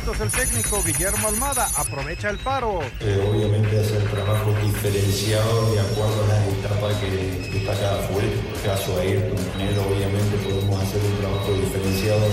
Santos, el técnico Guillermo Almada aprovecha el paro. Eh, obviamente hacer trabajo diferenciado de acuerdo a las etapas que, está cada el caso de Ayrton obviamente podemos hacer un trabajo diferenciado.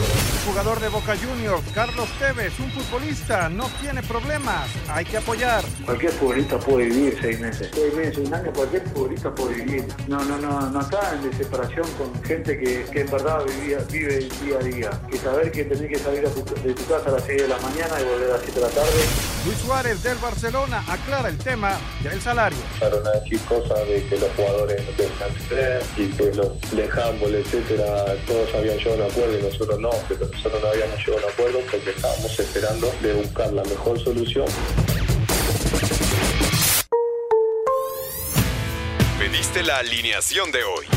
Jugador de Boca Juniors, Carlos Tevez, un futbolista, no tiene problemas, hay que apoyar. Cualquier futbolista puede vivir seis meses. Seis meses, un año, cualquier futbolista puede vivir. No, no, no, no está en desesperación con gente que, que en verdad vivía, vive día a día. Que saber que tenés que salir de tu casa a las 6 de la mañana y volver a las 7 de la tarde. Luis Suárez del Barcelona aclara el tema del salario. Para a decir cosas de que los jugadores no tenían y que los de etcétera, todos habían llegado a un acuerdo y nosotros no, pero nosotros no habíamos llegado a un acuerdo porque estábamos esperando de buscar la mejor solución. Pediste la alineación de hoy.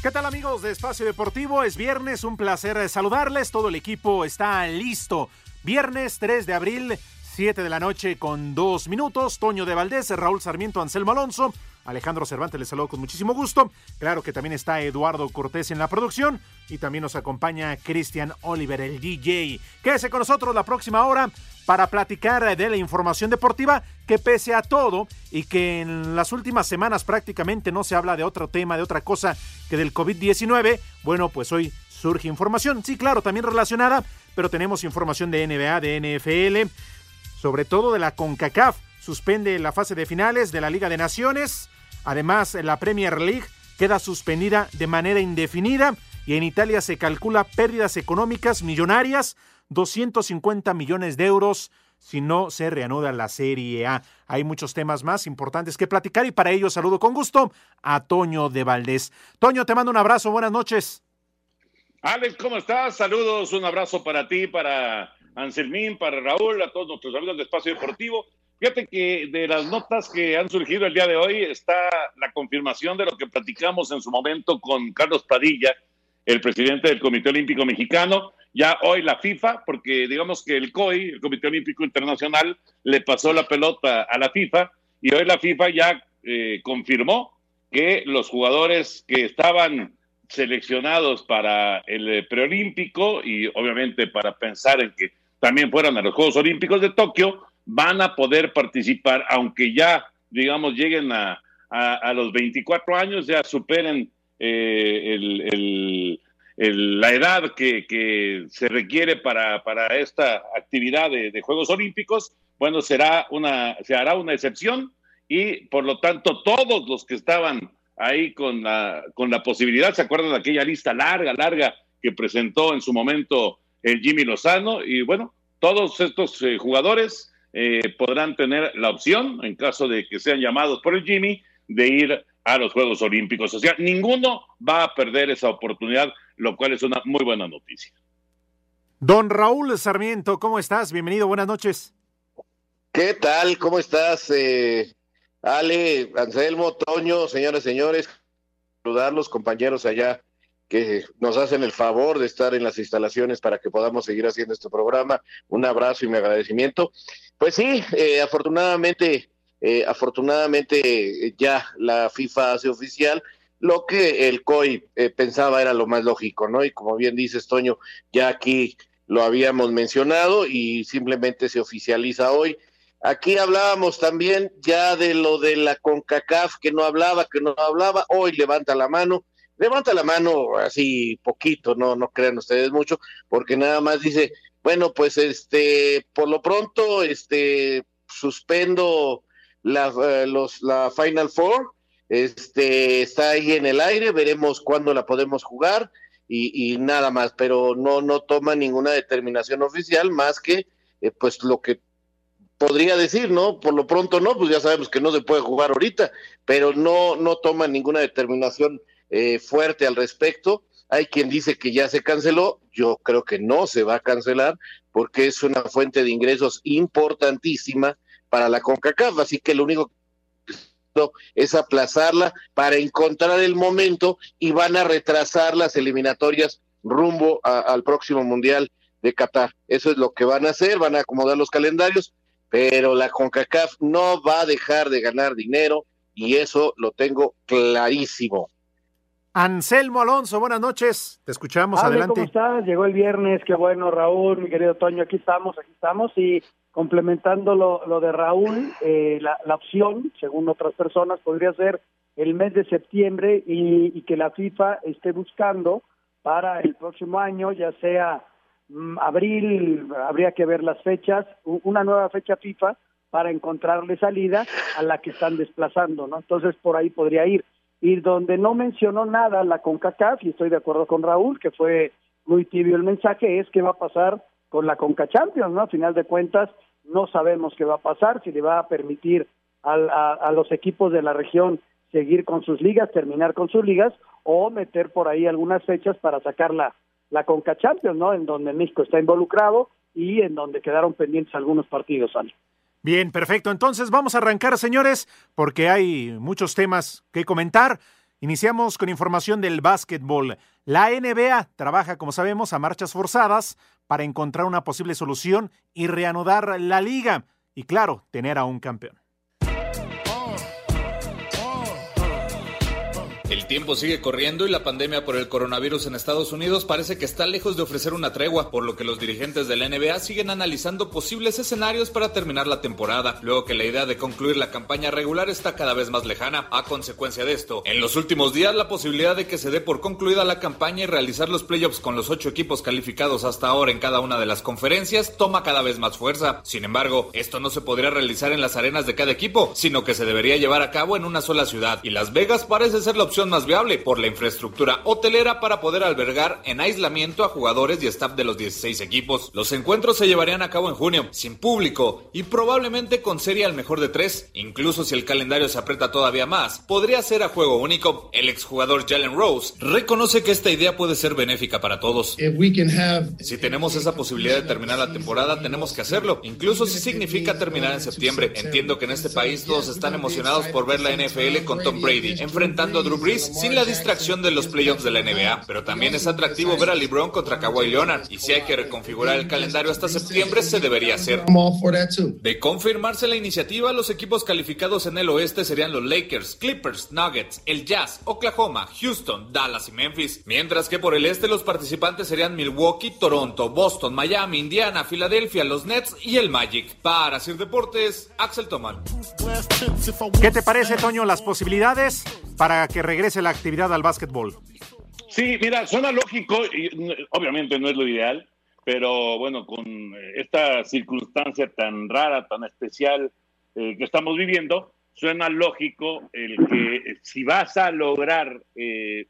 ¿Qué tal amigos de Espacio Deportivo? Es viernes, un placer saludarles. Todo el equipo está listo. Viernes 3 de abril, 7 de la noche con dos minutos. Toño de Valdés, Raúl Sarmiento, Anselmo Alonso. Alejandro Cervantes les saludo con muchísimo gusto. Claro que también está Eduardo Cortés en la producción y también nos acompaña Cristian Oliver, el DJ. Quédese con nosotros la próxima hora para platicar de la información deportiva que pese a todo y que en las últimas semanas prácticamente no se habla de otro tema, de otra cosa que del COVID-19, bueno, pues hoy surge información, sí, claro, también relacionada, pero tenemos información de NBA, de NFL, sobre todo de la CONCACAF, suspende la fase de finales de la Liga de Naciones, además la Premier League queda suspendida de manera indefinida y en Italia se calcula pérdidas económicas millonarias 250 millones de euros si no se reanuda la Serie A. Hay muchos temas más importantes que platicar y para ello saludo con gusto a Toño de Valdés. Toño, te mando un abrazo, buenas noches. Alex, ¿cómo estás? Saludos, un abrazo para ti, para Anselmín, para Raúl, a todos nuestros amigos de Espacio Deportivo. Fíjate que de las notas que han surgido el día de hoy está la confirmación de lo que platicamos en su momento con Carlos Padilla, el presidente del Comité Olímpico Mexicano, ya hoy la FIFA, porque digamos que el COI, el Comité Olímpico Internacional, le pasó la pelota a la FIFA y hoy la FIFA ya eh, confirmó que los jugadores que estaban seleccionados para el preolímpico y obviamente para pensar en que también fueran a los Juegos Olímpicos de Tokio, van a poder participar, aunque ya, digamos, lleguen a, a, los 24 años, ya superen eh, el, la edad que, se requiere para, esta actividad de, Juegos Olímpicos, bueno, será una, se hará una excepción y por lo tanto todos los que estaban ahí con la, con la posibilidad, ¿se acuerdan de aquella lista larga, larga que presentó en su momento el Jimmy Lozano? Y bueno, todos estos eh, jugadores eh, podrán tener la opción, en caso de que sean llamados por el Jimmy, de ir a los Juegos Olímpicos. O sea, ninguno va a perder esa oportunidad lo cual es una muy buena noticia. Don Raúl Sarmiento, ¿cómo estás? Bienvenido, buenas noches. ¿Qué tal? ¿Cómo estás? Eh, Ale, Anselmo, Toño, señores, señores, saludar los compañeros allá que nos hacen el favor de estar en las instalaciones para que podamos seguir haciendo este programa. Un abrazo y mi agradecimiento. Pues sí, eh, afortunadamente, eh, afortunadamente ya la FIFA hace oficial lo que el COI eh, pensaba era lo más lógico, ¿no? Y como bien dices, Toño, ya aquí lo habíamos mencionado y simplemente se oficializa hoy. Aquí hablábamos también ya de lo de la CONCACAF, que no hablaba, que no hablaba, hoy levanta la mano, levanta la mano así poquito, no, no crean ustedes mucho, porque nada más dice, bueno, pues este, por lo pronto, este, suspendo la, eh, los, la Final Four, este, está ahí en el aire, veremos cuándo la podemos jugar y, nada más, pero no, no toma ninguna determinación oficial más que eh, pues lo que podría decir, ¿no? Por lo pronto no, pues ya sabemos que no se puede jugar ahorita, pero no, no toman ninguna determinación eh, fuerte al respecto. Hay quien dice que ya se canceló, yo creo que no se va a cancelar porque es una fuente de ingresos importantísima para la CONCACAF, así que lo único es aplazarla para encontrar el momento y van a retrasar las eliminatorias rumbo al próximo Mundial de Qatar. Eso es lo que van a hacer, van a acomodar los calendarios, pero la CONCACAF no va a dejar de ganar dinero y eso lo tengo clarísimo. Anselmo Alonso, buenas noches, te escuchamos, adelante. ¿Cómo estás? Llegó el viernes, qué bueno Raúl, mi querido Toño, aquí estamos, aquí estamos y complementando lo, de Raúl, eh, la, opción, según otras personas, podría ser el mes de septiembre y, que la FIFA esté buscando para el próximo año, ya sea mm, abril, habría que ver las fechas, una nueva fecha FIFA para encontrarle salida a la que están desplazando, ¿no? Entonces por ahí podría ir. Y donde no mencionó nada la CONCACAF, y estoy de acuerdo con Raúl, que fue muy tibio el mensaje, es que va a pasar con la Conca Champions, ¿no? A final de cuentas, no sabemos qué va a pasar, si le va a permitir a, los equipos de la región seguir con sus ligas, terminar con sus ligas, o meter por ahí algunas fechas para sacar la, la Conca Champions, ¿no? En donde México está involucrado y en donde quedaron pendientes algunos partidos, Ale. Bien, perfecto. Entonces vamos a arrancar, señores, porque hay muchos temas que comentar. Iniciamos con información del básquetbol. La NBA trabaja, como sabemos, a marchas forzadas para encontrar una posible solución y reanudar la liga. Y claro, tener a un campeón. Tiempo sigue corriendo y la pandemia por el coronavirus en Estados Unidos parece que está lejos de ofrecer una tregua, por lo que los dirigentes de la NBA siguen analizando posibles escenarios para terminar la temporada, luego que la idea de concluir la campaña regular está cada vez más lejana. A consecuencia de esto, en los últimos días la posibilidad de que se dé por concluida la campaña y realizar los playoffs con los ocho equipos calificados hasta ahora en cada una de las conferencias toma cada vez más fuerza. Sin embargo, esto no se podría realizar en las arenas de cada equipo, sino que se debería llevar a cabo en una sola ciudad, y Las Vegas parece ser la opción más viable por la infraestructura hotelera para poder albergar en aislamiento a jugadores y staff de los 16 equipos. Los encuentros se llevarían a cabo en junio, sin público y probablemente con serie al mejor de tres. Incluso si el calendario se aprieta todavía más, podría ser a juego único. El exjugador Jalen Rose reconoce que esta idea puede ser benéfica para todos. Si tenemos esa posibilidad de terminar la temporada, tenemos que hacerlo, incluso si significa terminar en septiembre. Entiendo que en este país todos están emocionados por ver la NFL con Tom Brady enfrentando a Drew Brees sin la distracción de los playoffs de la NBA. Pero también es atractivo ver a LeBron contra Kawhi Leonard. Y si hay que reconfigurar el calendario hasta septiembre, se debería hacer. De confirmarse la iniciativa, los equipos calificados en el oeste serían los Lakers, Clippers, Nuggets, el Jazz, Oklahoma, Houston, Dallas y Memphis. Mientras que por el este los participantes serían Milwaukee, Toronto, Boston, Miami, Indiana, Filadelfia, los Nets y el Magic. Para Sir Deportes, Axel Toman. ¿Qué te parece, Toño, las posibilidades para que regrese la actividad al básquetbol? Sí, mira, suena lógico, y obviamente no es lo ideal, pero bueno, con esta circunstancia tan rara, tan especial eh, que estamos viviendo, suena lógico el que si vas a lograr eh,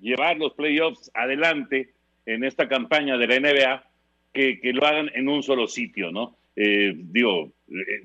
llevar los playoffs adelante en esta campaña de la NBA, que, lo hagan en un solo sitio, ¿no? Eh, digo,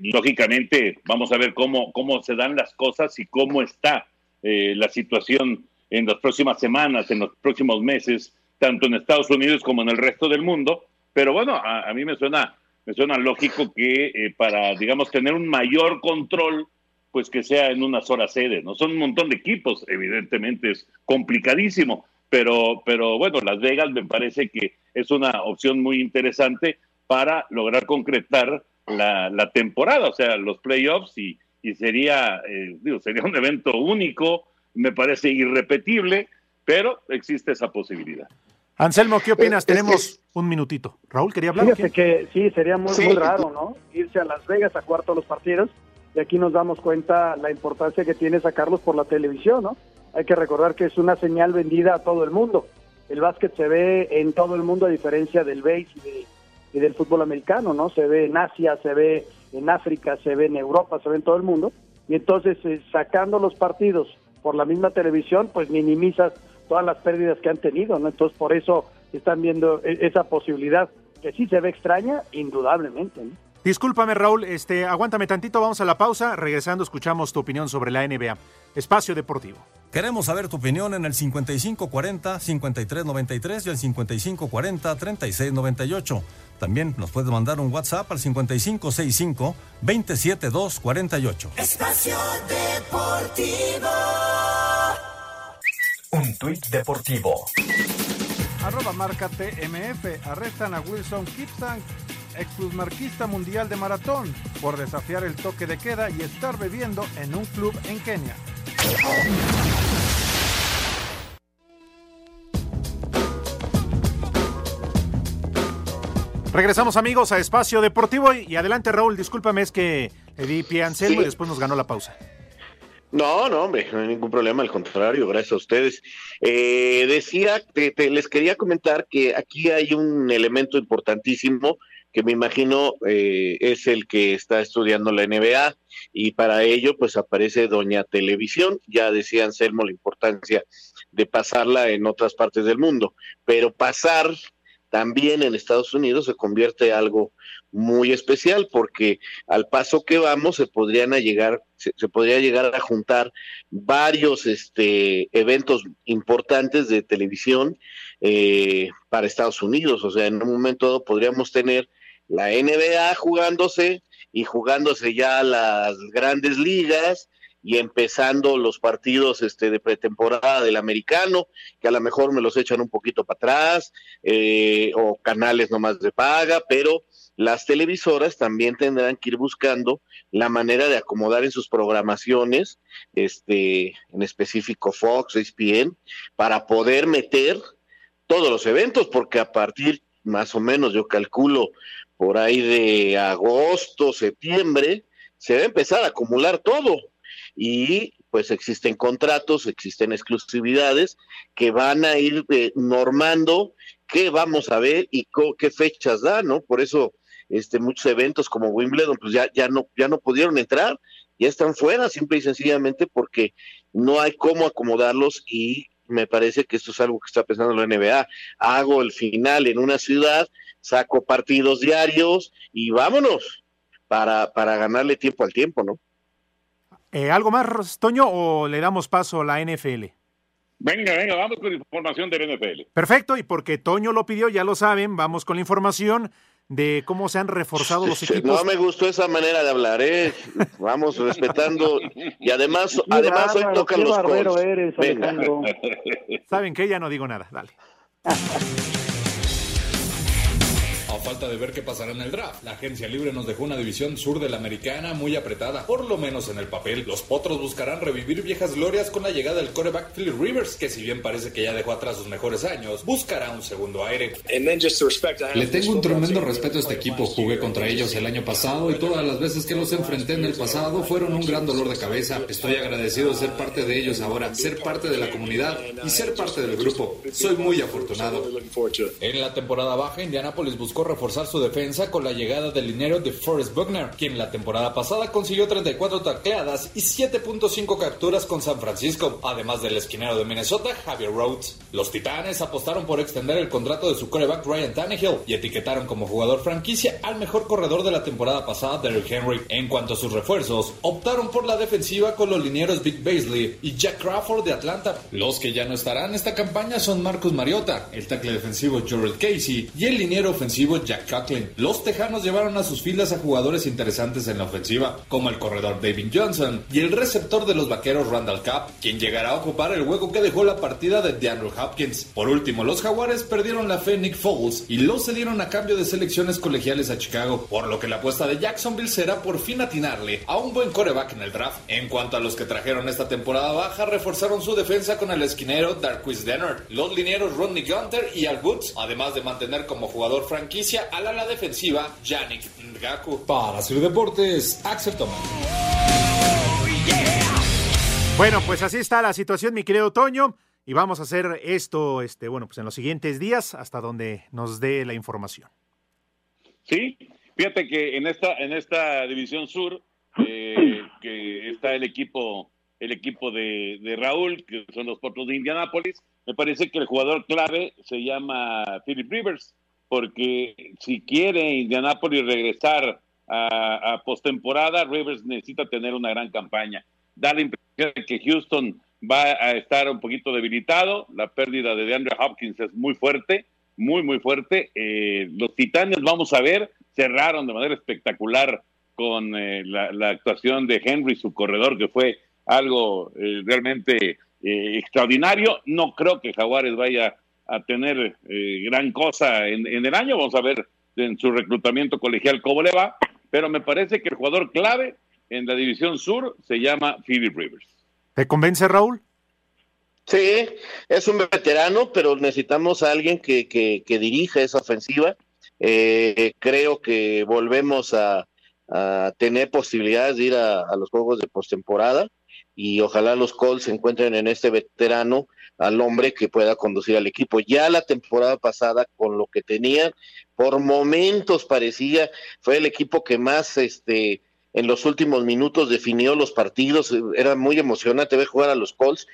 lógicamente vamos a ver cómo, cómo se dan las cosas y cómo está eh, la situación en las próximas semanas, en los próximos meses, tanto en Estados Unidos como en el resto del mundo. Pero bueno, a, mí me suena, me suena lógico que eh, para, digamos, tener un mayor control, pues que sea en una sola sede, ¿no? Son un montón de equipos, evidentemente es complicadísimo, pero, pero bueno, Las Vegas me parece que es una opción muy interesante para lograr concretar la temporada, o sea, los playoffs y, y sería, eh, digo, sería un evento único, me parece irrepetible, pero existe esa posibilidad. Anselmo, ¿qué opinas? Tenemos un minutito. Raúl, ¿quería hablar? Fíjate que sí, sería muy, muy raro, ¿no? Irse a Las Vegas a cuarto los partidos y aquí nos damos cuenta la importancia que tiene sacarlos por la televisión, ¿no? Hay que recordar que es una señal vendida a todo el mundo. El básquet se ve en todo el mundo a diferencia del base y, y del fútbol americano, ¿no? Se ve en Asia, se ve en África, se ve en Europa, se ve en todo el mundo, y entonces eh, sacando los partidos por la misma televisión, pues minimizas todas las pérdidas que han tenido, ¿no? Entonces por eso están viendo e, esa posibilidad que sí se ve extraña, indudablemente, ¿no? Discúlpame, Raúl, este, aguántame tantito, vamos a la pausa. Regresando, escuchamos tu opinión sobre la NBA. Espacio Deportivo. Queremos saber tu opinión en el 5540-5393 y el 5540-3698. También nos puedes mandar un WhatsApp al 5565-27248. Espacio Deportivo. Un tuit deportivo. Arroba marca TMF. Arrestan a Wilson Kipsang ex marquista mundial de maratón, por desafiar el toque de queda y estar bebiendo en un club en Kenia. Regresamos amigos a Espacio Deportivo y adelante Raúl, discúlpame, es que le di pie a Anselmo y después nos ganó la pausa. No, no, hombre, no hay ningún problema, al contrario, gracias a ustedes. Eh, decía, les quería comentar que aquí hay un elemento importantísimo que me imagino eh, es el que está estudiando la NBA y para ello pues aparece Doña Televisión, ya decía Anselmo la importancia de pasarla en otras partes del mundo, pero pasar también en Estados Unidos se convierte en algo muy especial porque al paso que vamos se podrían llegar se, podría llegar a juntar varios este eventos importantes de televisión eh, para Estados Unidos. O sea en un momento podríamos tener la NBA jugándose y jugándose ya las grandes ligas y empezando los partidos este, de pretemporada del americano, que a lo mejor me los echan un poquito para atrás, eh, o canales nomás de paga, pero las televisoras también tendrán que ir buscando la manera de acomodar en sus programaciones, este, en específico Fox, ESPN, para poder meter todos los eventos, porque a partir más o menos, yo calculo, por ahí de agosto, septiembre, se va a empezar a acumular todo. Y pues existen contratos, existen exclusividades que van a ir eh, normando qué vamos a ver y qué fechas da, ¿no? Por eso este muchos eventos como Wimbledon pues ya ya no ya no pudieron entrar, ya están fuera simple y sencillamente porque no hay cómo acomodarlos y me parece que esto es algo que está pensando la NBA. Hago el final en una ciudad, saco partidos diarios y vámonos para, para ganarle tiempo al tiempo, ¿no? Eh, ¿Algo más, Toño, o le damos paso a la NFL? Venga, venga, vamos con información del NFL. Perfecto, y porque Toño lo pidió, ya lo saben, vamos con la información de cómo se han reforzado los equipos. No me gustó esa manera de hablar, ¿eh? Vamos respetando. Y además, además hoy tocan los eres, Saben que ya no digo nada, dale. falta de ver qué pasará en el draft. La agencia libre nos dejó una división sur de la americana muy apretada, por lo menos en el papel. Los potros buscarán revivir viejas glorias con la llegada del coreback Philip Rivers, que si bien parece que ya dejó atrás sus mejores años, buscará un segundo aire. Le tengo un tremendo respeto a este equipo. Jugué contra ellos el año pasado y todas las veces que los enfrenté en el pasado fueron un gran dolor de cabeza. Estoy agradecido de ser parte de ellos ahora, ser parte de la comunidad y ser parte del grupo. Soy muy afortunado. En la temporada baja, Indianapolis buscó reforzar su defensa con la llegada del dinero de Forrest Buckner, quien la temporada pasada consiguió 34 tacleadas y 7.5 capturas con San Francisco, además del esquinero de Minnesota, Javier Rhodes. Los Titanes apostaron por extender el contrato de su coreback Ryan Tannehill y etiquetaron como jugador franquicia al mejor corredor de la temporada pasada, Derrick Henry. En cuanto a sus refuerzos, optaron por la defensiva con los linieros Big Baisley y Jack Crawford de Atlanta. Los que ya no estarán esta campaña son Marcus Mariota, el tackle defensivo Gerald Casey y el liniero ofensivo Jack Coughlin. Los Tejanos llevaron a sus filas a jugadores interesantes en la ofensiva, como el corredor David Johnson y el receptor de los vaqueros Randall Cobb, quien llegará a ocupar el hueco que dejó la partida de DeAndre Hopkins. Por último, los Jaguares perdieron la fe Nick Foles y lo cedieron a cambio de selecciones colegiales a Chicago, por lo que la apuesta de Jacksonville será por fin atinarle a un buen coreback en el draft. En cuanto a los que trajeron esta temporada baja, reforzaron su defensa con el esquinero Darquis Dennard, los linieros Rodney Gunter y Al Woods, además de mantener como jugador franquicia al ala defensiva Yannick Ngaku. Para Sir Deportes, Axel Tomás. Bueno, pues así está la situación, mi querido Toño. Y vamos a hacer esto, este, bueno, pues en los siguientes días, hasta donde nos dé la información. Sí, fíjate que en esta, en esta división sur, eh, que está el equipo, el equipo de, de, Raúl, que son los Potros de Indianápolis, me parece que el jugador clave se llama Philip Rivers porque si quiere Indianapolis regresar a, a postemporada, Rivers necesita tener una gran campaña. Da la impresión de que Houston va a estar un poquito debilitado. La pérdida de DeAndre Hopkins es muy fuerte, muy, muy fuerte. Eh, los Titanes, vamos a ver, cerraron de manera espectacular con eh, la, actuación de Henry, su corredor, que fue algo eh, realmente eh, extraordinario. No creo que Jaguares vaya a tener eh, gran cosa en, en, el año. Vamos a ver en su reclutamiento colegial cómo le va. Pero me parece que el jugador clave en la división sur se llama Philip Rivers. ¿Te convence, Raúl? Sí, es un veterano, pero necesitamos a alguien que, que, que dirija esa ofensiva. Eh, creo que volvemos a, a, tener posibilidades de ir a, a los juegos de postemporada y ojalá los Colts encuentren en este veterano al hombre que pueda conducir al equipo. Ya la temporada pasada, con lo que tenían, por momentos parecía, fue el equipo que más este en los últimos minutos definió los partidos, era muy emocionante ver jugar a los Colts,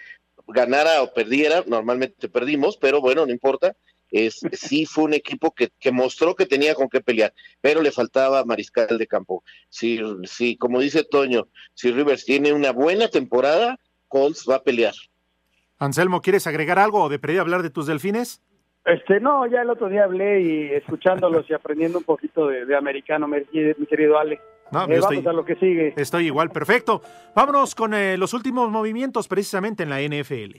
ganara o perdiera, normalmente perdimos, pero bueno, no importa, es, sí fue un equipo que, que, mostró que tenía con qué pelear, pero le faltaba mariscal de campo. Si, si, como dice Toño, si Rivers tiene una buena temporada, Colts va a pelear. Anselmo, ¿quieres agregar algo o de pedir hablar de tus delfines? Este, no, ya el otro día hablé y escuchándolos y aprendiendo un poquito de, de americano, mi, mi querido Ale. No, eh, estoy, vamos a lo que sigue. Estoy igual, perfecto. Vámonos con eh, los últimos movimientos precisamente en la NFL.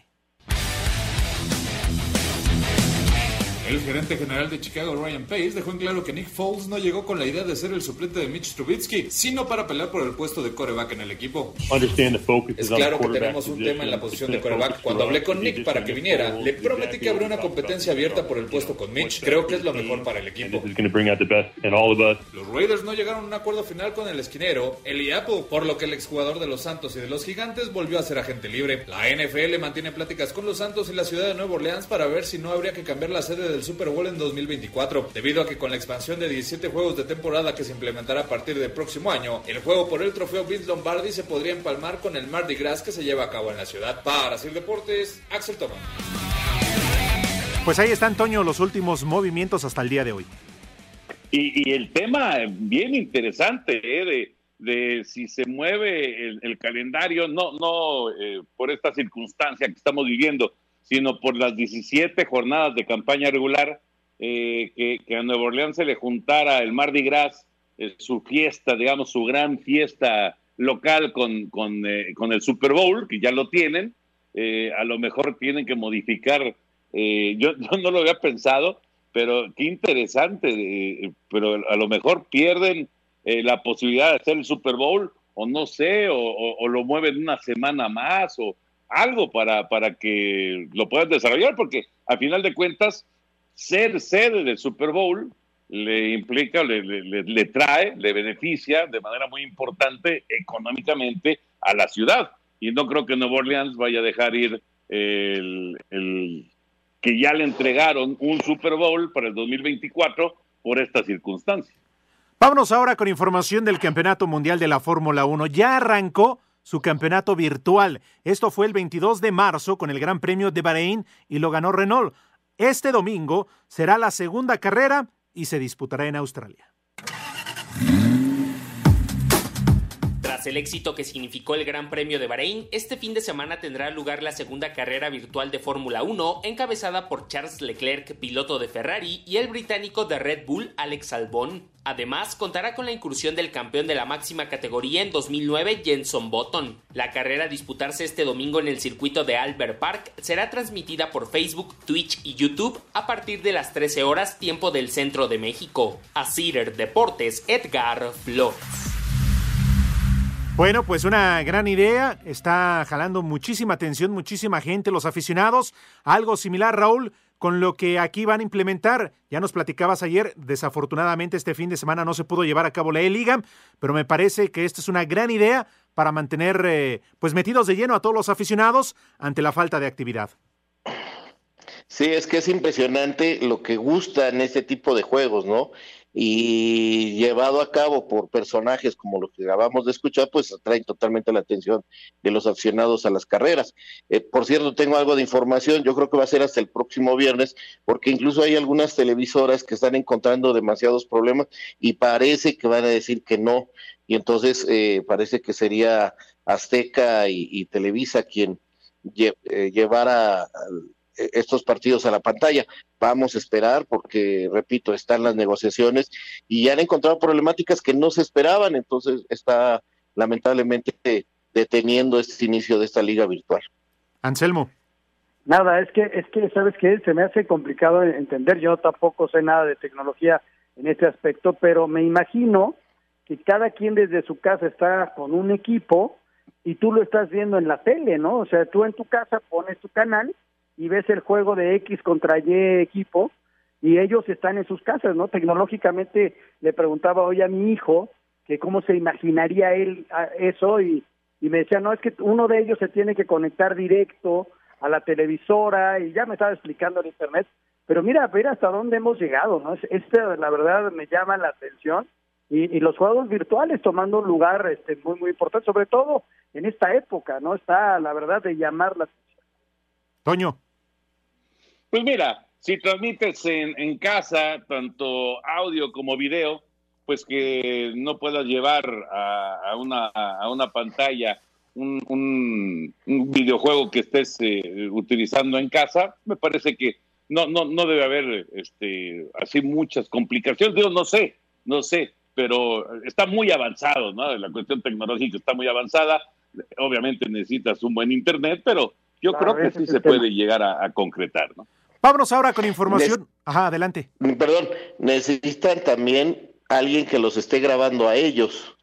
El gerente general de Chicago, Ryan Pace, dejó en claro que Nick Foles no llegó con la idea de ser el suplente de Mitch Trubisky, sino para pelear por el puesto de coreback en el equipo. Es claro que tenemos un tema en la posición de coreback. Cuando hablé con Nick para que viniera, le prometí que habría una competencia abierta por el puesto con Mitch. Creo que es lo mejor para el equipo. Los Raiders no llegaron a un acuerdo final con el esquinero, Eli Apple, por lo que el exjugador de los Santos y de los Gigantes volvió a ser agente libre. La NFL mantiene pláticas con los Santos y la ciudad de Nueva Orleans para ver si no habría que cambiar la sede del Super Bowl en 2024, debido a que con la expansión de 17 juegos de temporada que se implementará a partir del próximo año, el juego por el trofeo Vince Lombardi se podría empalmar con el Mardi Gras que se lleva a cabo en la ciudad. Para Sir Deportes, Axel Toma. Pues ahí está Antonio los últimos movimientos hasta el día de hoy. Y, y el tema bien interesante ¿eh? de, de, si se mueve el, el calendario, no, no eh, por esta circunstancia que estamos viviendo, sino por las 17 jornadas de campaña regular, eh, que, a Nueva Orleans se le juntara el Mardi Gras, eh, su fiesta, digamos, su gran fiesta local con, con, eh, con el Super Bowl, que ya lo tienen, eh, a lo mejor tienen que modificar, yo, yo, no lo había pensado, pero qué interesante, pero a lo mejor pierden la posibilidad de hacer el Super Bowl, o no sé, o, o, o lo mueven una semana más, o algo para, para que lo puedan desarrollar, porque a final de cuentas, ser sede del Super Bowl le implica, le, le, le, trae, le beneficia de manera muy importante económicamente a la ciudad. Y no creo que Nueva Orleans vaya a dejar ir el, el que ya le entregaron un Super Bowl para el 2024 por esta circunstancia. Vámonos ahora con información del Campeonato Mundial de la Fórmula 1. Ya arrancó su campeonato virtual. Esto fue el 22 de marzo con el Gran Premio de Bahrein y lo ganó Renault. Este domingo será la segunda carrera y se disputará en Australia. El éxito que significó el Gran Premio de Bahrein, este fin de semana tendrá lugar la segunda carrera virtual de Fórmula 1, encabezada por Charles Leclerc, piloto de Ferrari, y el británico de Red Bull, Alex Albon. Además, contará con la incursión del campeón de la máxima categoría en 2009, Jenson Button. La carrera a disputarse este domingo en el circuito de Albert Park será transmitida por Facebook, Twitch y YouTube a partir de las 13 horas tiempo del centro de México. A Cider Deportes, Edgar Flores. Bueno, pues una gran idea, está jalando muchísima atención, muchísima gente, los aficionados, algo similar, Raúl, con lo que aquí van a implementar. Ya nos platicabas ayer, desafortunadamente este fin de semana no se pudo llevar a cabo la E-Liga, pero me parece que esta es una gran idea para mantener eh, pues metidos de lleno a todos los aficionados ante la falta de actividad. Sí, es que es impresionante lo que gusta en este tipo de juegos, ¿no? Y llevado a cabo por personajes como los que acabamos de escuchar, pues atraen totalmente la atención de los aficionados a las carreras. Eh, por cierto, tengo algo de información, yo creo que va a ser hasta el próximo viernes, porque incluso hay algunas televisoras que están encontrando demasiados problemas y parece que van a decir que no, y entonces eh, parece que sería Azteca y, Televisa quien eh, llevara estos partidos a la pantalla. Vamos a esperar porque, repito, están las negociaciones y han encontrado problemáticas que no se esperaban, entonces está lamentablemente deteniendo este inicio de esta liga virtual. Anselmo. Nada, es que, es que, ¿sabes qué? Se me hace complicado entender, yo tampoco sé nada de tecnología en este aspecto, pero me imagino que cada quien desde su casa está con un equipo y tú lo estás viendo en la tele, ¿no? O sea, tú en tu casa pones tu canal y ves el juego de X contra Y equipo y ellos están en sus casas, ¿no? Tecnológicamente le preguntaba hoy a mi hijo que cómo se imaginaría él eso y, y me decía, no, es que uno de ellos se tiene que conectar directo a la televisora y ya me estaba explicando el internet, pero mira, ver hasta dónde hemos llegado, ¿no? Este, la verdad, me llama la atención y, y los juegos virtuales tomando un lugar este, muy, muy importante, sobre todo en esta época, ¿no? Está, la verdad, de llamar la atención. Toño. Pues mira, si transmites en, casa tanto audio como video, pues que no puedas llevar a, una, a una pantalla un, videojuego que estés eh, utilizando en casa, me parece que no, no, no debe haber este, así muchas complicaciones. Digo, no sé, no sé, pero está muy avanzado, ¿no? La cuestión tecnológica está muy avanzada. Obviamente necesitas un buen internet, pero yo creo que sí se puede llegar a concretar, ¿no? Vámonos ahora con información. Ajá, adelante. Perdón, necesitan también alguien que los esté grabando a ellos.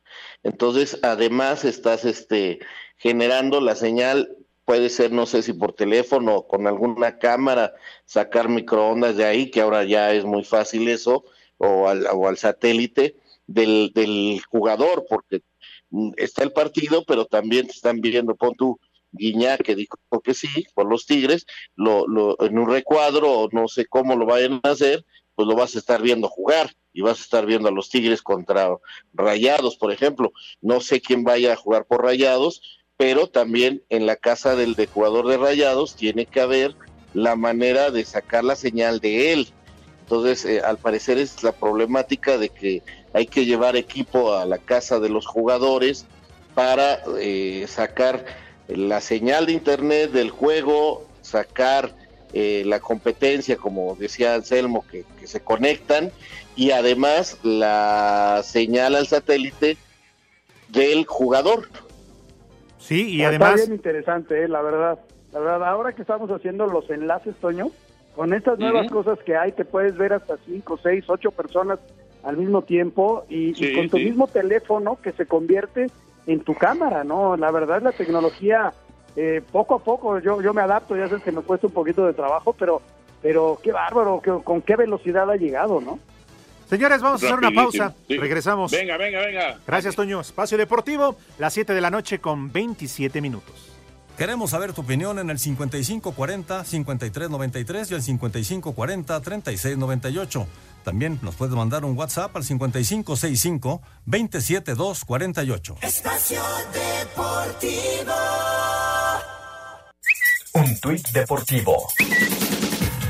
Entonces, además, estás este, generando la señal, puede ser, no sé si por teléfono o con alguna cámara, sacar microondas de ahí, que ahora ya es muy fácil eso, o al, o al satélite del, del jugador, porque mm, está el partido, pero también te están viendo, pon tú, Guiñac que dijo que sí, por los Tigres, lo, lo, en un recuadro, no sé cómo lo vayan a hacer, pues lo vas a estar viendo jugar y vas a estar viendo a los Tigres contra Rayados, por ejemplo. No sé quién vaya a jugar por Rayados, pero también en la casa del de jugador de Rayados tiene que haber la manera de sacar la señal de él. Entonces, eh, al parecer es la problemática de que hay que llevar equipo a la casa de los jugadores para eh, sacar la señal de internet del juego, sacar eh, la competencia, como decía Anselmo, que, se conectan, y además la señal al satélite del jugador. Sí, y además... Está bien interesante, eh, la verdad. La verdad, ahora que estamos haciendo los enlaces, Toño, con estas nuevas cosas que hay, te puedes ver hasta 5, 6, 8 personas al mismo tiempo y, con tu mismo teléfono que se convierte en tu cámara, ¿no? La verdad, la tecnología, eh, poco a poco, yo, yo me adapto, ya sabes que me cuesta un poquito de trabajo, pero, pero qué bárbaro, con qué velocidad ha llegado, ¿no? Señores, vamos a hacer una pausa. Regresamos. Venga, venga, venga. Gracias, Toño. Espacio Deportivo, las 7 de la noche con 27 minutos. Queremos saber tu opinión en el 5540-5393 y el 5540-3698. También nos puedes mandar un WhatsApp al 5565-27248. Espacio Deportivo. Un tuit deportivo.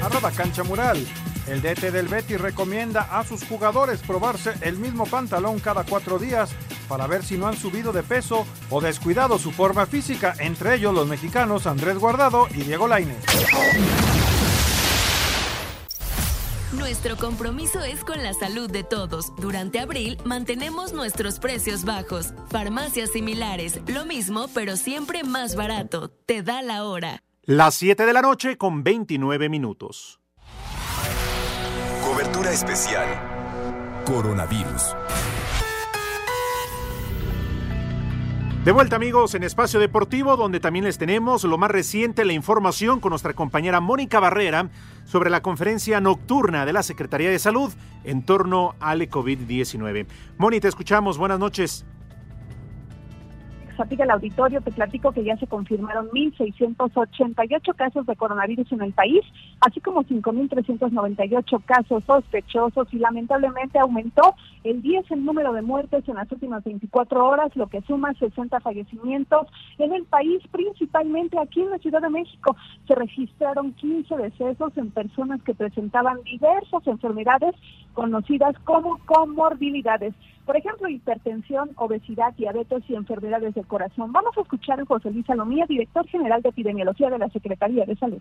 Arroba Cancha Mural. El DT del Betty recomienda a sus jugadores probarse el mismo pantalón cada cuatro días para ver si no han subido de peso o descuidado su forma física, entre ellos los mexicanos Andrés Guardado y Diego Lainez. Nuestro compromiso es con la salud de todos. Durante abril mantenemos nuestros precios bajos. Farmacias similares, lo mismo pero siempre más barato. Te da la hora. Las 7 de la noche con 29 minutos. Cobertura especial. Coronavirus. De vuelta amigos en Espacio Deportivo, donde también les tenemos lo más reciente, la información con nuestra compañera Mónica Barrera sobre la conferencia nocturna de la Secretaría de Salud en torno al COVID-19. Mónica, te escuchamos, buenas noches. Fatiga el auditorio, te platico que ya se confirmaron 1.688 casos de coronavirus en el país, así como 5.398 casos sospechosos y lamentablemente aumentó el 10 el número de muertes en las últimas 24 horas, lo que suma 60 fallecimientos en el país, principalmente aquí en la Ciudad de México. Se registraron 15 decesos en personas que presentaban diversas enfermedades conocidas como comorbilidades. Por ejemplo, hipertensión, obesidad, diabetes y enfermedades del corazón. Vamos a escuchar a José Luis Salomía, director general de epidemiología de la Secretaría de Salud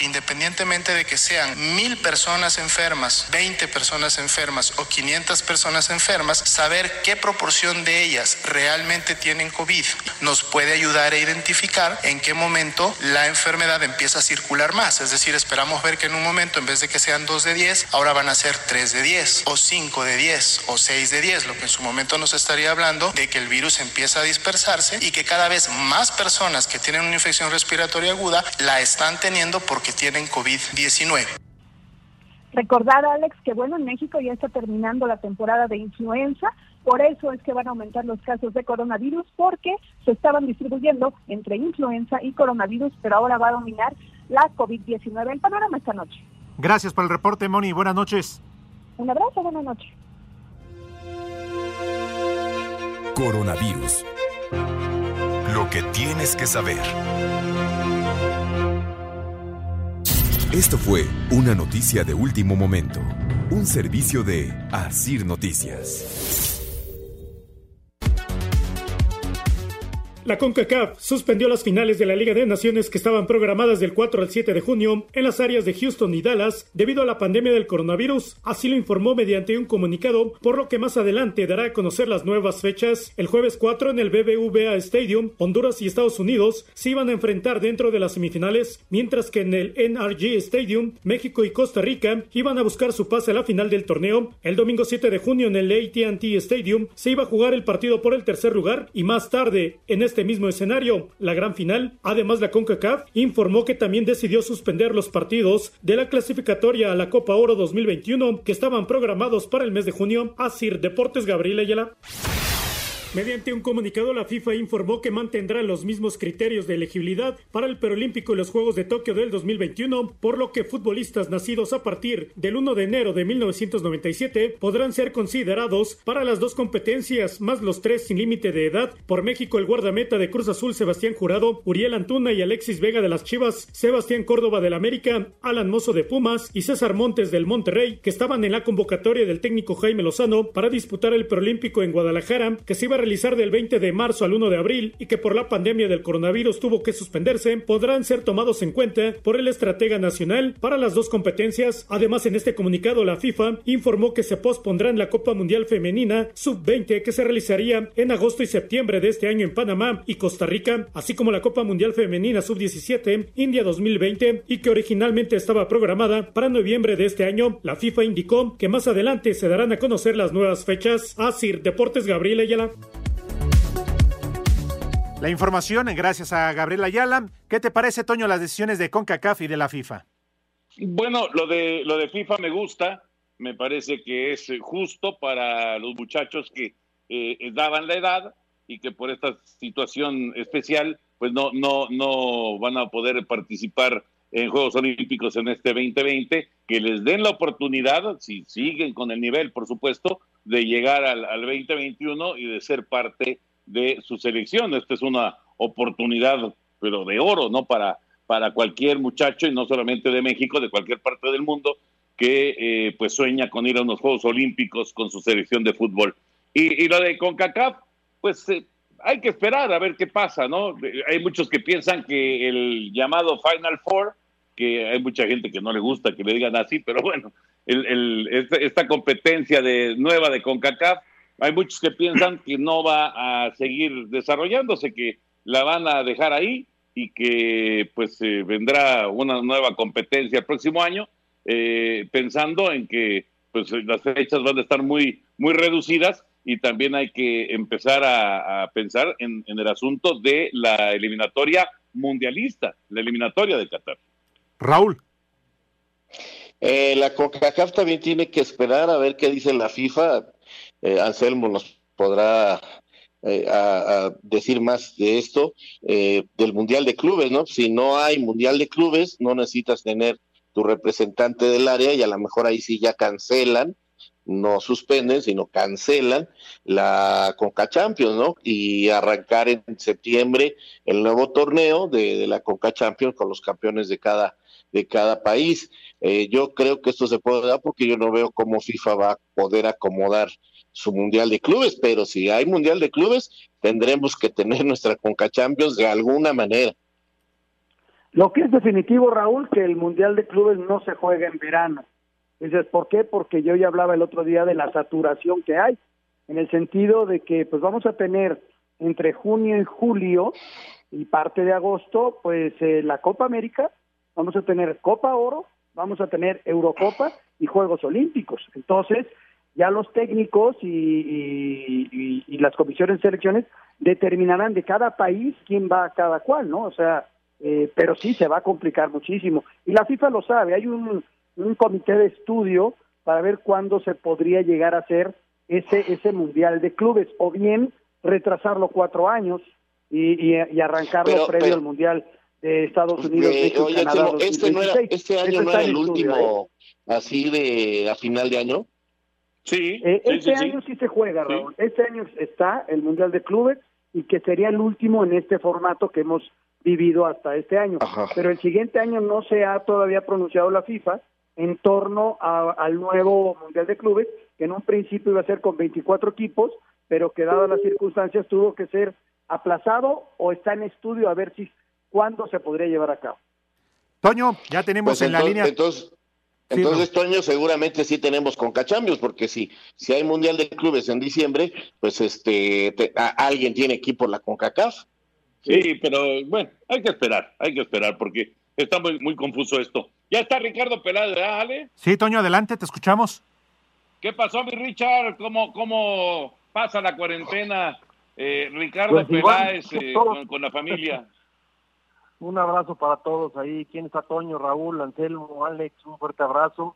independientemente de que sean mil personas enfermas, 20 personas enfermas o 500 personas enfermas, saber qué proporción de ellas realmente tienen COVID nos puede ayudar a identificar en qué momento la enfermedad empieza a circular más. Es decir, esperamos ver que en un momento, en vez de que sean 2 de 10, ahora van a ser 3 de 10 o 5 de 10 o 6 de 10, lo que en su momento nos estaría hablando de que el virus empieza a dispersarse y que cada vez más personas que tienen una infección respiratoria aguda la están teniendo porque que tienen COVID-19. Recordar, Alex, que bueno, en México ya está terminando la temporada de influenza, por eso es que van a aumentar los casos de coronavirus, porque se estaban distribuyendo entre influenza y coronavirus, pero ahora va a dominar la COVID-19. El panorama esta noche. Gracias por el reporte, Moni. Buenas noches. Un abrazo, buenas noches. Coronavirus. Lo que tienes que saber. Esto fue una noticia de último momento, un servicio de Asir Noticias. La CONCACAF suspendió las finales de la Liga de Naciones que estaban programadas del 4 al 7 de junio en las áreas de Houston y Dallas debido a la pandemia del coronavirus. Así lo informó mediante un comunicado, por lo que más adelante dará a conocer las nuevas fechas. El jueves 4 en el BBVA Stadium, Honduras y Estados Unidos se iban a enfrentar dentro de las semifinales, mientras que en el NRG Stadium, México y Costa Rica iban a buscar su pase a la final del torneo. El domingo 7 de junio en el AT&T Stadium se iba a jugar el partido por el tercer lugar y más tarde en este este mismo escenario, la gran final. Además, la CONCACAF informó que también decidió suspender los partidos de la clasificatoria a la Copa Oro 2021 que estaban programados para el mes de junio. Asir Deportes Gabriel Ayala. Mediante un comunicado, la FIFA informó que mantendrá los mismos criterios de elegibilidad para el Perolímpico y los Juegos de Tokio del 2021, por lo que futbolistas nacidos a partir del 1 de enero de 1997 podrán ser considerados para las dos competencias, más los tres sin límite de edad. Por México, el guardameta de Cruz Azul Sebastián Jurado, Uriel Antuna y Alexis Vega de las Chivas, Sebastián Córdoba del América, Alan Mozo de Pumas y César Montes del Monterrey, que estaban en la convocatoria del técnico Jaime Lozano para disputar el Perolímpico en Guadalajara, que se iba realizar del 20 de marzo al 1 de abril y que por la pandemia del coronavirus tuvo que suspenderse, podrán ser tomados en cuenta por el estratega nacional para las dos competencias. Además, en este comunicado, la FIFA informó que se pospondrán la Copa Mundial Femenina Sub-20 que se realizaría en agosto y septiembre de este año en Panamá y Costa Rica, así como la Copa Mundial Femenina Sub-17 India 2020 y que originalmente estaba programada para noviembre de este año. La FIFA indicó que más adelante se darán a conocer las nuevas fechas. Asir Deportes Gabriel Ayala. La información, gracias a Gabriel Ayala. ¿Qué te parece, Toño, las decisiones de CONCACAF y de la FIFA? Bueno, lo de, lo de FIFA me gusta. Me parece que es justo para los muchachos que eh, daban la edad y que por esta situación especial, pues no, no, no van a poder participar en Juegos Olímpicos en este 2020, que les den la oportunidad, si siguen con el nivel, por supuesto, de llegar al, al 2021 y de ser parte de su selección. Esta es una oportunidad, pero de oro, ¿no? Para, para cualquier muchacho, y no solamente de México, de cualquier parte del mundo, que eh, pues sueña con ir a unos Juegos Olímpicos con su selección de fútbol. Y, y lo de CONCACAF, pues eh, hay que esperar a ver qué pasa, ¿no? Hay muchos que piensan que el llamado Final Four, que hay mucha gente que no le gusta que le digan así, pero bueno, el, el, esta, esta competencia de, nueva de CONCACAF, hay muchos que piensan que no va a seguir desarrollándose, que la van a dejar ahí y que pues eh, vendrá una nueva competencia el próximo año, eh, pensando en que pues las fechas van a estar muy, muy reducidas y también hay que empezar a, a pensar en, en, el asunto de la eliminatoria mundialista, la eliminatoria de Qatar. Raúl. Eh, la CONCACAF también tiene que esperar a ver qué dice la FIFA eh, Anselmo nos podrá eh, decir más de esto, eh, del Mundial de Clubes, ¿no? Si no hay Mundial de Clubes, no necesitas tener tu representante del área y a lo mejor ahí sí ya cancelan, no suspenden, sino cancelan la Conca Champions, ¿no? Y arrancar en septiembre el nuevo torneo de, de la Conca Champions con los campeones de cada, de cada país. Eh, yo creo que esto se puede dar porque yo no veo cómo FIFA va a poder acomodar su mundial de clubes, pero si hay mundial de clubes, tendremos que tener nuestra Conca Champions de alguna manera. Lo que es definitivo, Raúl, que el mundial de clubes no se juega en verano. Dices, ¿por qué? Porque yo ya hablaba el otro día de la saturación que hay, en el sentido de que pues vamos a tener entre junio y julio y parte de agosto, pues eh, la Copa América, vamos a tener Copa Oro, vamos a tener Eurocopa y Juegos Olímpicos. Entonces, ya los técnicos y, y, las comisiones de selecciones determinarán de cada país quién va a cada cual, ¿no? O sea, eh, pero sí se va a complicar muchísimo. Y la FIFA lo sabe, hay un, un comité de estudio para ver cuándo se podría llegar a hacer ese, ese mundial de clubes, o bien retrasarlo cuatro años y, y arrancarlo pero, previo pero, al mundial de Estados Unidos, eh, México, oye, Canadá, este, no era, este año no era el último, ¿eh? así de a final de año. Sí. Eh, sí este sí, año sí. se juega, Raúl. Sí. Este año está el Mundial de Clubes y que sería el último en este formato que hemos vivido hasta este año. Ajá. Pero el siguiente año no se ha todavía pronunciado la FIFA en torno a, al nuevo Mundial de Clubes, que en un principio iba a ser con 24 equipos, pero que dadas las circunstancias tuvo que ser aplazado o está en estudio a ver si cuándo se podría llevar a cabo. Toño, ya tenemos Pues en la línea. entonces, Sí, entonces Toño, seguramente sí tenemos Conca Champions, porque si, si hay Mundial de Clubes en diciembre, pues este te- a- alguien tiene equipo la CONCACAF. Sí, pero bueno, hay que esperar, hay que esperar porque está muy, muy confuso esto. Ya está Ricardo Peláez, ¿verdad, Ale? Sí, Toño, adelante, te escuchamos. ¿Qué pasó, mi Richard? ¿Cómo, cómo pasa la cuarentena? Eh, Ricardo Pues Peláez eh, todos. con, con la familia. Un abrazo para todos ahí. ¿Quién está Toño, Raúl, Anselmo, Alex? Un fuerte abrazo.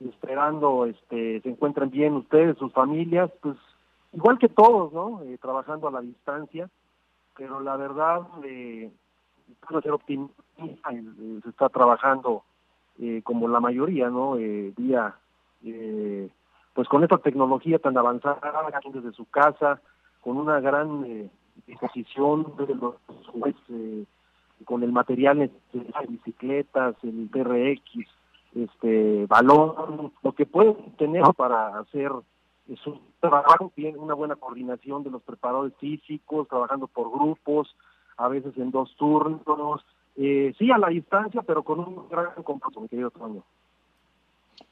Esperando este, se encuentren bien ustedes, sus familias, pues igual que todos, ¿no? Eh, trabajando a la distancia. Pero la verdad, eh, quiero ser optimista, eh, se está trabajando eh, como la mayoría, ¿no? Eh, día, pues con esta tecnología tan avanzada, desde su casa, con una gran disposición de los eh, con el material necesario, bicicletas, el TRX, este balón, lo que pueden tener para hacer es un trabajo bien, una buena coordinación de los preparadores físicos, trabajando por grupos, a veces en dos turnos, eh, sí a la distancia, pero con un gran compromiso, mi querido Toño.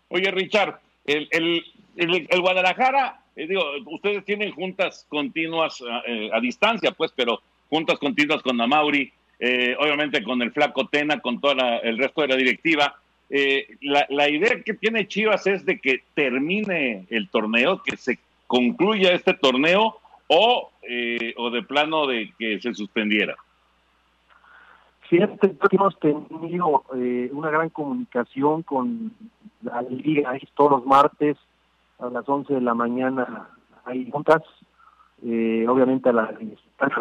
Oye, Richard, el, el, el, el Guadalajara, eh, digo, ustedes tienen juntas continuas eh, a distancia, pues, pero juntas continuas con Amauri, eh, obviamente con el Flaco Tena, con todo el resto de la directiva. Eh, la, la, idea que tiene Chivas es de que termine el torneo, que se concluya este torneo o, eh, o de plano de que se suspendiera. Fíjate que hemos tenido eh, una gran comunicación con la liga todos los martes a las 11 de la mañana hay juntas. Eh, obviamente a la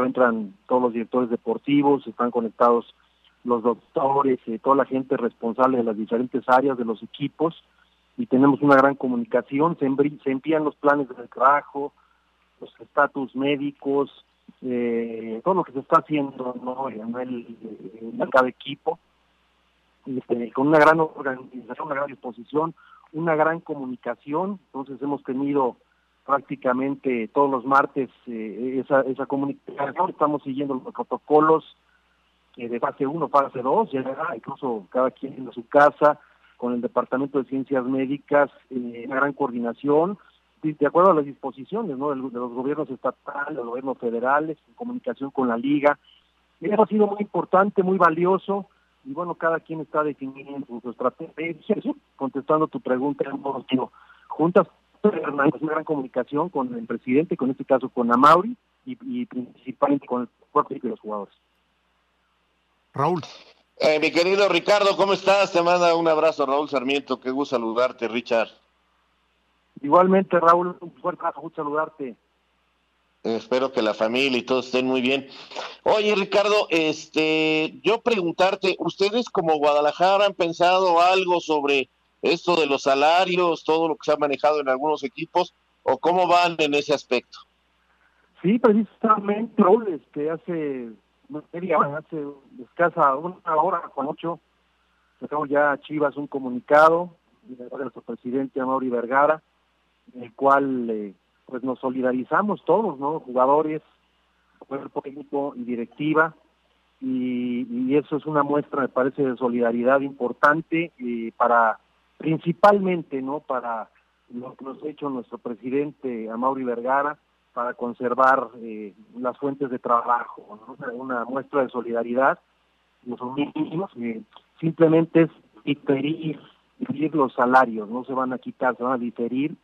entran todos los directores deportivos, están conectados los doctores, eh, toda la gente responsable de las diferentes áreas de los equipos y tenemos una gran comunicación, se, envían los planes de trabajo, los estatus médicos, eh, todo lo que se está haciendo ¿no? en, el, cada equipo, eh, con una gran organización, una gran disposición, una gran comunicación, entonces hemos tenido prácticamente todos los martes eh, esa, esa comunicación, estamos siguiendo los protocolos eh, de fase 1, fase 2, ya incluso cada quien en su casa, con el Departamento de Ciencias Médicas, eh, una gran coordinación, de acuerdo a las disposiciones ¿no? de, los gobiernos estatales, los gobiernos federales, en comunicación con la liga. Eso ha sido muy importante, muy valioso, y bueno, cada quien está definiendo su estrategia. Contestando tu pregunta, hemos juntas, una gran comunicación con el presidente, con este caso con Amauri, y, y principalmente con el cuerpo de los jugadores. Raúl. Eh, mi querido Ricardo, ¿cómo estás? Te manda un abrazo Raúl Sarmiento, qué gusto saludarte, Richard. Igualmente, Raúl, un fuerte abrazo, gusto saludarte. Espero que la familia y todos estén muy bien. Oye, Ricardo, este, yo preguntarte, ¿ustedes como Guadalajara han pensado algo sobre esto de los salarios, todo lo que se ha manejado en algunos equipos, o cómo van en ese aspecto? Sí, precisamente, Raúl, este, hace media hora, hace escasa una hora con ocho, sacamos ya a Chivas un comunicado de nuestro presidente Amaury Vergara, en el cual eh, pues nos solidarizamos todos, ¿no? Jugadores, cuerpo técnico y directiva, y, y, eso es una muestra, me parece, de solidaridad importante eh, para, principalmente, ¿no? Para lo que nos ha hecho nuestro presidente Amaury Vergara, para conservar eh, las fuentes de trabajo, una muestra de solidaridad, los mínimos, eh, simplemente es diferir, diferir los salarios, no se van a quitar, se van a diferir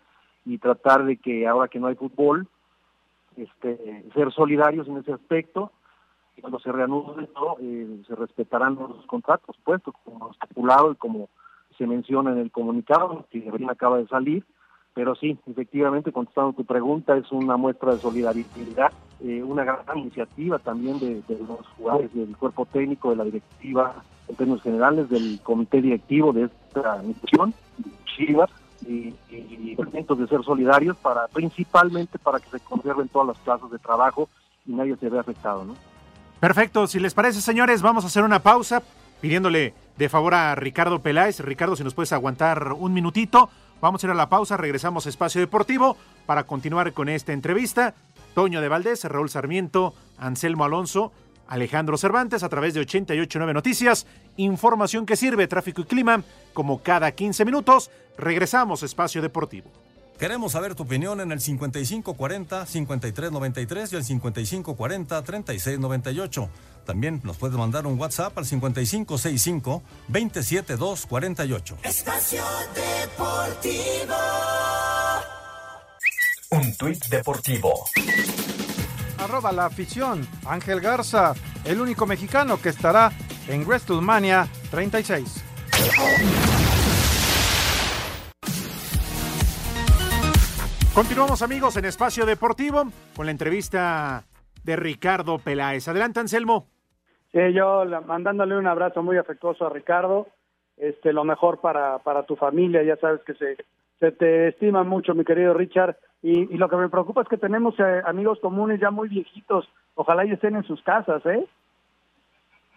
y tratar de que ahora que no hay fútbol, este, ser solidarios en ese aspecto. Y cuando se reanude todo, eh, se respetarán los contratos, puesto como estipulado y como se menciona en el comunicado, que recién acaba de salir. Pero sí, efectivamente, contestando tu pregunta, es una muestra de solidaridad, eh, una gran iniciativa también de, los jugadores, del cuerpo técnico, de la directiva, en términos generales, del comité directivo de esta institución, Chivas, y, y, de ser solidarios para principalmente para que se conserven todas las plazas de trabajo y nadie se vea afectado, ¿no? Perfecto, si les parece, señores, vamos a hacer una pausa pidiéndole de favor a Ricardo Peláez. Ricardo, si nos puedes aguantar un minutito. Vamos a ir a la pausa, regresamos a Espacio Deportivo para continuar con esta entrevista. Toño de Valdés, Raúl Sarmiento, Anselmo Alonso, Alejandro Cervantes a través de 889 Noticias, información que sirve, tráfico y clima, como cada 15 minutos. Regresamos a Espacio Deportivo. Queremos saber tu opinión en el 5540-5393 y el 5540-3698. También nos puedes mandar un WhatsApp al 5565-27248. Espacio Deportivo. Un tuit deportivo. Arroba la afición. Ángel Garza, el único mexicano que estará en WrestleMania 36. Continuamos amigos en Espacio Deportivo con la entrevista de Ricardo Peláez. Adelante Anselmo. Sí, yo mandándole un abrazo muy afectuoso a Ricardo. Este, lo mejor para, para tu familia, ya sabes que se, se te estima mucho, mi querido Richard. Y, y lo que me preocupa es que tenemos eh, amigos comunes ya muy viejitos. Ojalá y estén en sus casas, ¿eh?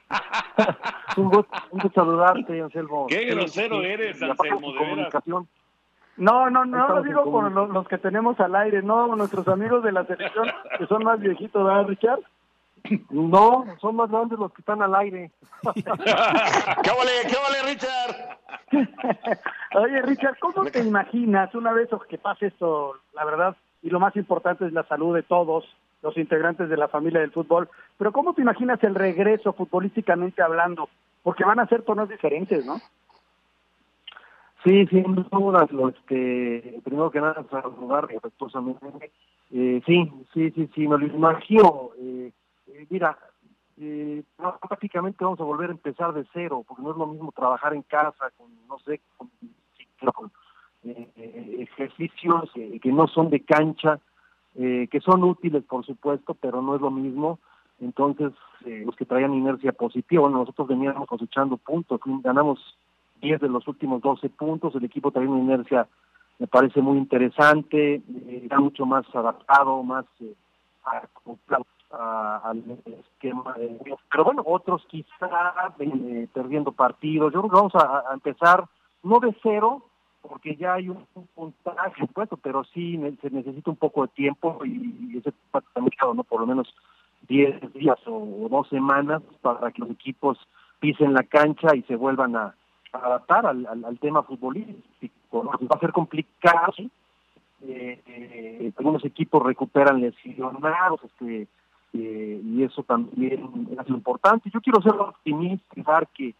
un, gusto, un gusto saludarte, Anselmo. Qué grosero eres, Anselmo, de veras. No, no, no lo digo por los, los, que tenemos al aire, no, nuestros amigos de la selección que son más viejitos, ¿verdad, Richard? No, son más grandes los que están al aire. ¿Qué vale, qué vale, Richard? Oye, Richard, ¿cómo te imaginas una vez que pase esto, la verdad, y lo más importante es la salud de todos los integrantes de la familia del fútbol, pero ¿cómo te imaginas el regreso futbolísticamente hablando? Porque van a ser tonos diferentes, ¿no? Sí, sin duda, lo, este, primero que nada, saludar respetuosamente. Eh, sí, sí, sí, sí, me lo imagino. Eh, eh, mira, eh, prácticamente vamos a volver a empezar de cero, porque no es lo mismo trabajar en casa con, no sé, con, con eh, ejercicios que no son de cancha, que son útiles, por supuesto, pero no es lo mismo. Entonces, los que traían inercia positiva, nosotros veníamos cosechando puntos, ganamos 10 de los últimos 12 puntos, el equipo trae una inercia, me parece muy interesante, eh, mucho más adaptado, más eh, al esquema de... Pero bueno, otros quizá eh, perdiendo partidos, yo creo que vamos a, empezar no de cero, porque ya hay un, un puntaje pero sí se necesita un poco de tiempo y, y ese ¿no? por lo menos 10 días o dos semanas para que los equipos pisen la cancha y se vuelvan a adaptar al, al, tema futbolístico. Va a ser complicado. Eh, eh, algunos equipos recuperan lesionados este, eh, y eso también es importante. Yo quiero ser optimista, pensar que,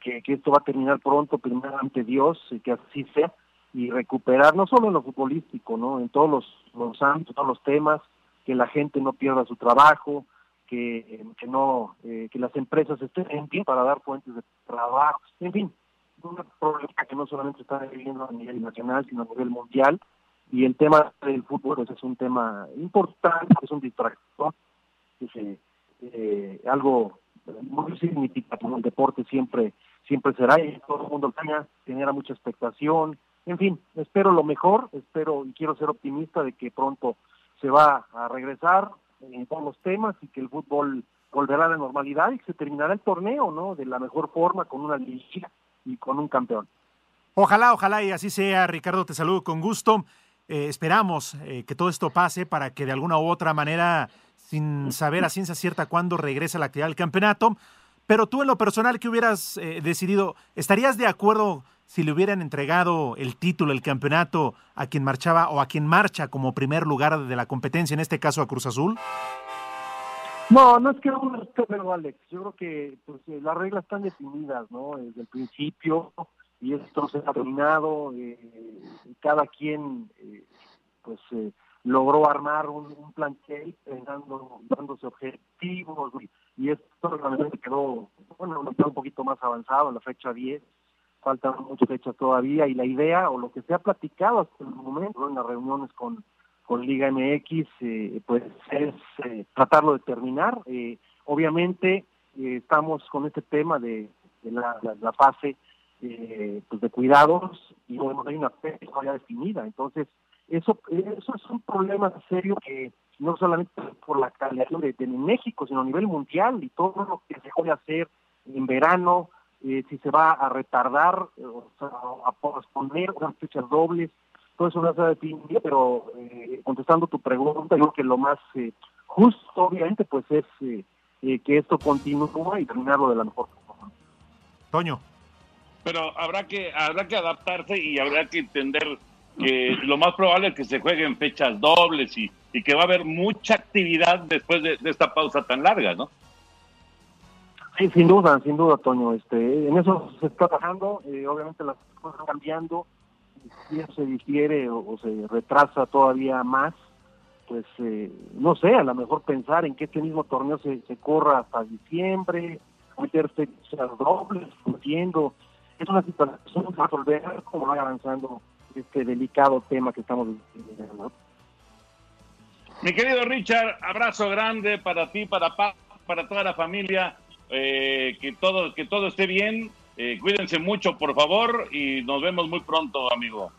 que, que, esto va a terminar pronto, primero ante Dios, que así sea, y recuperar no solo en lo futbolístico, no en todos los, los ámbitos, todos los temas, que la gente no pierda su trabajo, que, que no que las empresas estén en pie para dar fuentes de trabajo, en fin, una problemática que no solamente está viviendo a nivel nacional, sino a nivel mundial, y el tema del fútbol pues, es un tema importante, es un distractor, eh, algo muy significativo. El deporte siempre siempre será y todo el mundo genera mucha expectación. En fin, espero lo mejor, espero y quiero ser optimista de que pronto se va a regresar en todos los temas y que el fútbol volverá a la normalidad y que se terminará el torneo, ¿no? De la mejor forma, con una liga y con un campeón. Ojalá, ojalá y así sea, Ricardo, te saludo con gusto. Eh, esperamos eh, que todo esto pase para que de alguna u otra manera, sin saber a ciencia cierta cuándo regrese la actividad del campeonato, pero tú en lo personal, ¿qué hubieras eh, decidido? ¿Estarías de acuerdo si le hubieran entregado el título, el campeonato a quien marchaba o a quien marcha como primer lugar de la competencia, en este caso a Cruz Azul? No, no es que uno esté, pero Alex, yo creo que pues, las reglas están definidas, ¿no? Desde el principio, y esto se ha terminado, eh, cada quien eh, pues eh, logró armar un, un plantel dando, dándose objetivos y esto realmente quedó, bueno, está un poquito más avanzado en la fecha 10, faltan muchas fechas todavía y la idea o lo que se ha platicado hasta el momento en las reuniones con, con Liga MX pues es tratarlo de terminar. obviamente estamos con este tema de, la, la fase eh, pues de cuidados y bueno, hay una fecha ya definida. Entonces, eso, eso es un problema serio que no solamente por la calidad de, México, sino a nivel mundial y todo lo que se puede hacer en verano, eh, si se va a retardar, eh, o sea, a posponer unas fechas dobles, todo eso no se ha definido, pero eh, contestando tu pregunta, yo creo que lo más justo, obviamente, pues es que esto continúe y terminarlo de la mejor forma. Toño pero habrá que habrá que adaptarse y habrá que entender que lo más probable es que se jueguen fechas dobles y, y que va a haber mucha actividad después de, esta pausa tan larga, ¿no? Sí, sin duda, sin duda, Toño. Este, en eso se está trabajando. Eh, obviamente las cosas están cambiando. Si se difiere o, se retrasa todavía más, pues eh, no sé, a lo mejor pensar en que este mismo torneo se, corra hasta diciembre, meter fechas dobles, entiendo es una situación a resolver como va avanzando este delicado tema que estamos viviendo. Mi querido Richard, abrazo grande para ti, para para toda la familia, eh, que todo que todo esté bien, eh, cuídense mucho por favor y nos vemos muy pronto, amigo.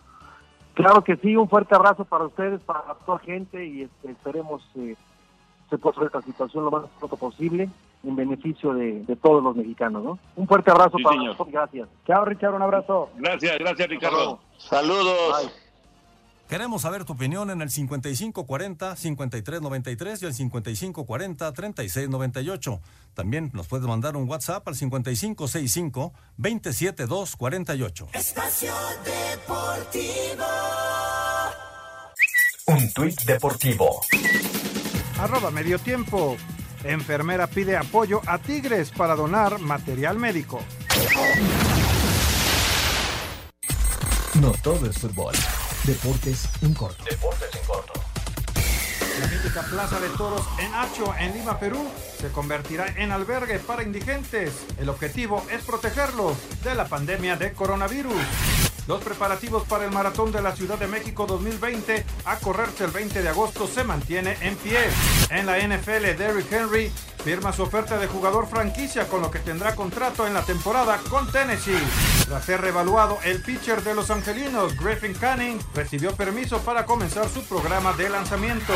Claro que sí, un fuerte abrazo para ustedes, para toda la gente y este, esperemos eh, se pueda resolver esta situación lo más pronto posible en beneficio de, todos los mexicanos, ¿no? Un fuerte abrazo para todos, gracias. Chao, Richard, un abrazo. Gracias, gracias, Ricardo. Saludos. Queremos saber tu opinión en el 5540-5393 y el 5540-3698. También nos puedes mandar un WhatsApp al 5565-27248. Espacio Deportivo. Un tuit deportivo. Arroba medio tiempo. Enfermera pide apoyo a Tigres para donar material médico. No todo es fútbol. Deportes en corto. Deportes en corto. La mítica Plaza de Toros en Acho, en Lima, Perú, se convertirá en albergue para indigentes. El objetivo es protegerlos de la pandemia de coronavirus. Los preparativos para el Maratón de la Ciudad de México 2020 a correrse el 20 de agosto se mantiene en pie. En la NFL, Derrick Henry firma su oferta de jugador franquicia con lo que tendrá contrato en la temporada con Tennessee. Tras ser reevaluado, el pitcher de los angelinos, Griffin Canning, recibió permiso para comenzar su programa de lanzamiento.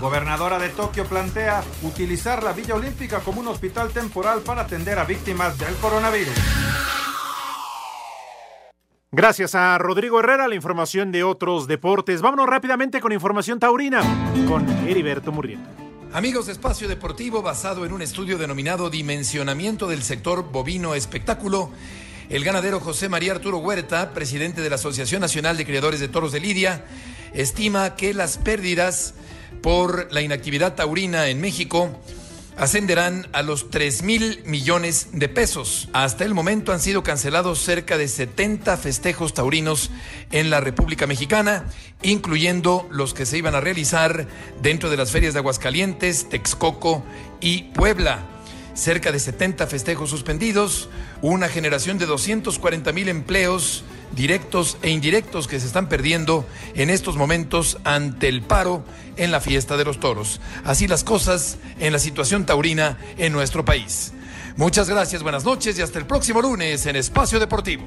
Gobernadora de Tokio plantea utilizar la Villa Olímpica como un hospital temporal para atender a víctimas del coronavirus. Gracias a Rodrigo Herrera, la información de otros deportes. Vámonos rápidamente con información taurina con Heriberto Murrieta. Amigos de Espacio Deportivo, basado en un estudio denominado Dimensionamiento del Sector Bovino Espectáculo, el ganadero José María Arturo Huerta, presidente de la Asociación Nacional de Criadores de Toros de Lidia, estima que las pérdidas por la inactividad taurina en México ascenderán a los 3 mil millones de pesos. Hasta el momento han sido cancelados cerca de 70 festejos taurinos en la República Mexicana, incluyendo los que se iban a realizar dentro de las ferias de Aguascalientes, Texcoco y Puebla. Cerca de 70 festejos suspendidos, una generación de 240 mil empleos directos e indirectos que se están perdiendo en estos momentos ante el paro en la fiesta de los toros. Así las cosas en la situación taurina en nuestro país. Muchas gracias, buenas noches y hasta el próximo lunes en Espacio Deportivo.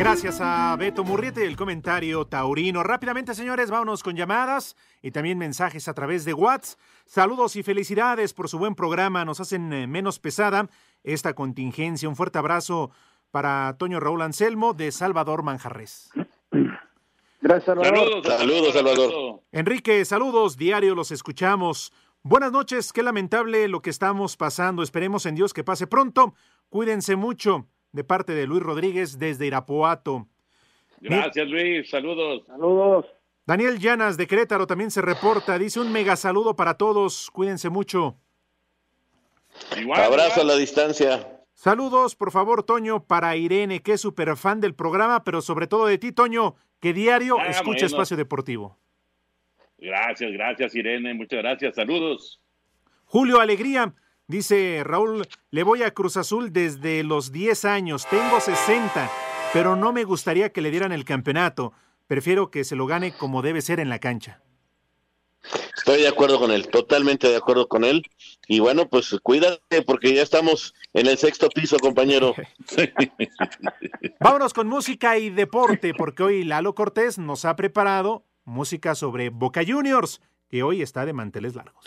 Gracias a Beto Murriete el comentario taurino. Rápidamente, señores, vámonos con llamadas y también mensajes a través de WhatsApp. Saludos y felicidades por su buen programa. Nos hacen eh, menos pesada esta contingencia. Un fuerte abrazo para Toño Raúl Anselmo de Salvador Manjarres. Gracias, Salvador. Saludos, saludos, Salvador. Enrique, saludos, diario los escuchamos. Buenas noches, qué lamentable lo que estamos pasando. Esperemos en Dios que pase pronto. Cuídense mucho de parte de Luis Rodríguez desde Irapuato. Gracias, Luis. Saludos. Saludos. Daniel Llanas de Querétaro también se reporta. Dice un mega saludo para todos. Cuídense mucho. Igual, Abrazo a la distancia. Saludos, por favor, Toño, para Irene, que es súper fan del programa, pero sobre todo de ti, Toño, que diario Ah, escucha bueno. Espacio Deportivo. Gracias, gracias, Irene. Muchas gracias. Saludos. Julio Alegría, dice Raúl, le voy a Cruz Azul desde los 10 años, tengo 60, pero no me gustaría que le dieran el campeonato. Prefiero que se lo gane como debe ser en la cancha. Estoy de acuerdo con él, totalmente de acuerdo con él. Y bueno, pues cuídate porque ya estamos en el sexto piso, compañero. Vámonos con música y deporte, porque hoy Lalo Cortés nos ha preparado música sobre Boca Juniors, que hoy está de manteles largos.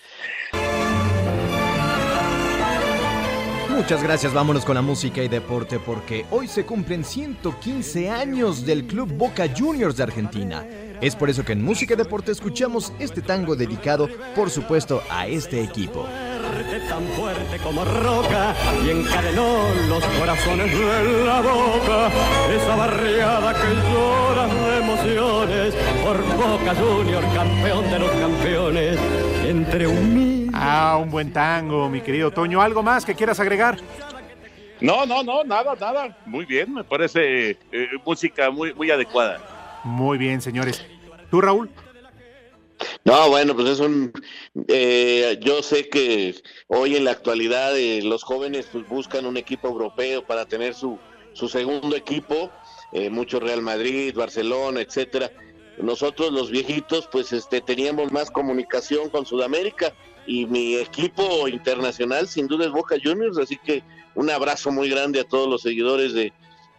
Muchas gracias, vámonos con la música y deporte porque hoy se cumplen 115 años del Club Boca Juniors de Argentina. Es por eso que en Música y Deporte escuchamos este tango dedicado, por supuesto, a este equipo. tan fuerte como roca y encadenó los corazones la boca. Esa barriada que llora emociones por Boca Junior, campeón de los campeones. Entre un Ah, un buen tango, mi querido Toño. ¿Algo más que quieras agregar? No, no, no, nada, nada. Muy bien, me parece eh, música muy, muy adecuada. Muy bien, señores. ¿Tú, Raúl? No, bueno, pues es un... eh, yo sé que hoy en la actualidad eh, los jóvenes pues, buscan un equipo europeo para tener su, su segundo equipo, eh, mucho Real Madrid, Barcelona, etcétera. Nosotros los viejitos pues este teníamos más comunicación con Sudamérica y mi equipo internacional sin duda es Boca Juniors, así que un abrazo muy grande a todos los seguidores de,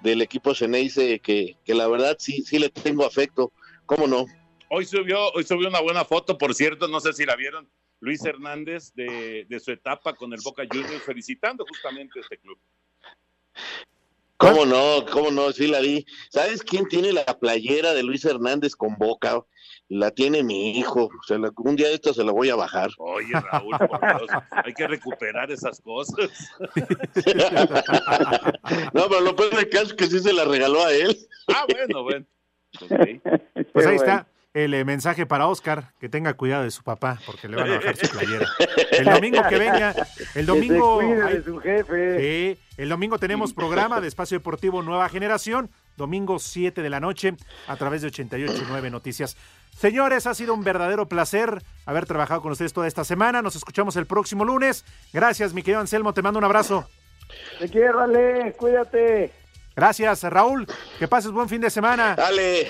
del equipo Ceneice que, que la verdad sí, sí le tengo afecto, ¿cómo no? Hoy subió, hoy subió una buena foto, por cierto, no sé si la vieron, Luis Hernández de, de su etapa con el Boca Juniors, felicitando justamente a este club. ¿Cómo no? ¿Cómo no? Sí la vi. ¿Sabes quién tiene la playera de Luis Hernández con boca? La tiene mi hijo. Se la- un día de esto se la voy a bajar. Oye, Raúl, por Dios, hay que recuperar esas cosas. No, pero lo peor del caso es que sí se la regaló a él. Ah, bueno, bueno. Pues ahí está el eh, mensaje para Oscar, que tenga cuidado de su papá, porque le van a bajar su playera. El domingo que venga, el domingo... Que se cuide hay- de su jefe. Sí, el domingo tenemos programa de Espacio Deportivo Nueva Generación, domingo 7 de la noche, a través de 88.9 Noticias. Señores, ha sido un verdadero placer haber trabajado con ustedes toda esta semana. Nos escuchamos el próximo lunes. Gracias, mi querido Anselmo, te mando un abrazo. Te quiero, Ale, cuídate. Gracias, Raúl. Que pases buen fin de semana. Ale,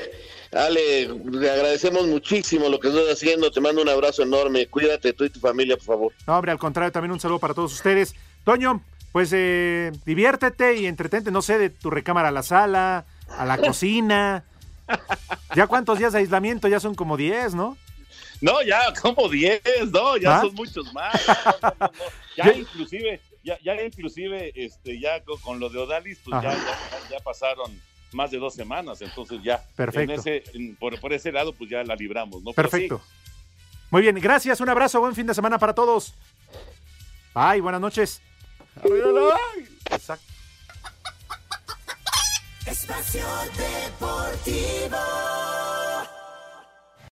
Ale, le agradecemos muchísimo lo que estás haciendo. Te mando un abrazo enorme. Cuídate tú y tu familia, por favor. No, hombre, al contrario, también un saludo para todos ustedes. Toño, pues eh, diviértete y entretente, no sé, de tu recámara a la sala, a la cocina. ¿Ya cuántos días de aislamiento? Ya son como 10, ¿no? No, ya como 10, no, ya ¿Ah? son muchos más. No, no, no, no. Ya inclusive, ya, ya inclusive, este, ya con, con lo de Odalis, pues ya, ya pasaron más de dos semanas, entonces ya. Perfecto. En ese, en- por, por ese lado, pues ya la libramos, ¿no? Sí, Perfecto. Muy bien, gracias, un abrazo, buen fin de semana para todos. Bye, buenas noches. Exacto. Espacio Deportivo.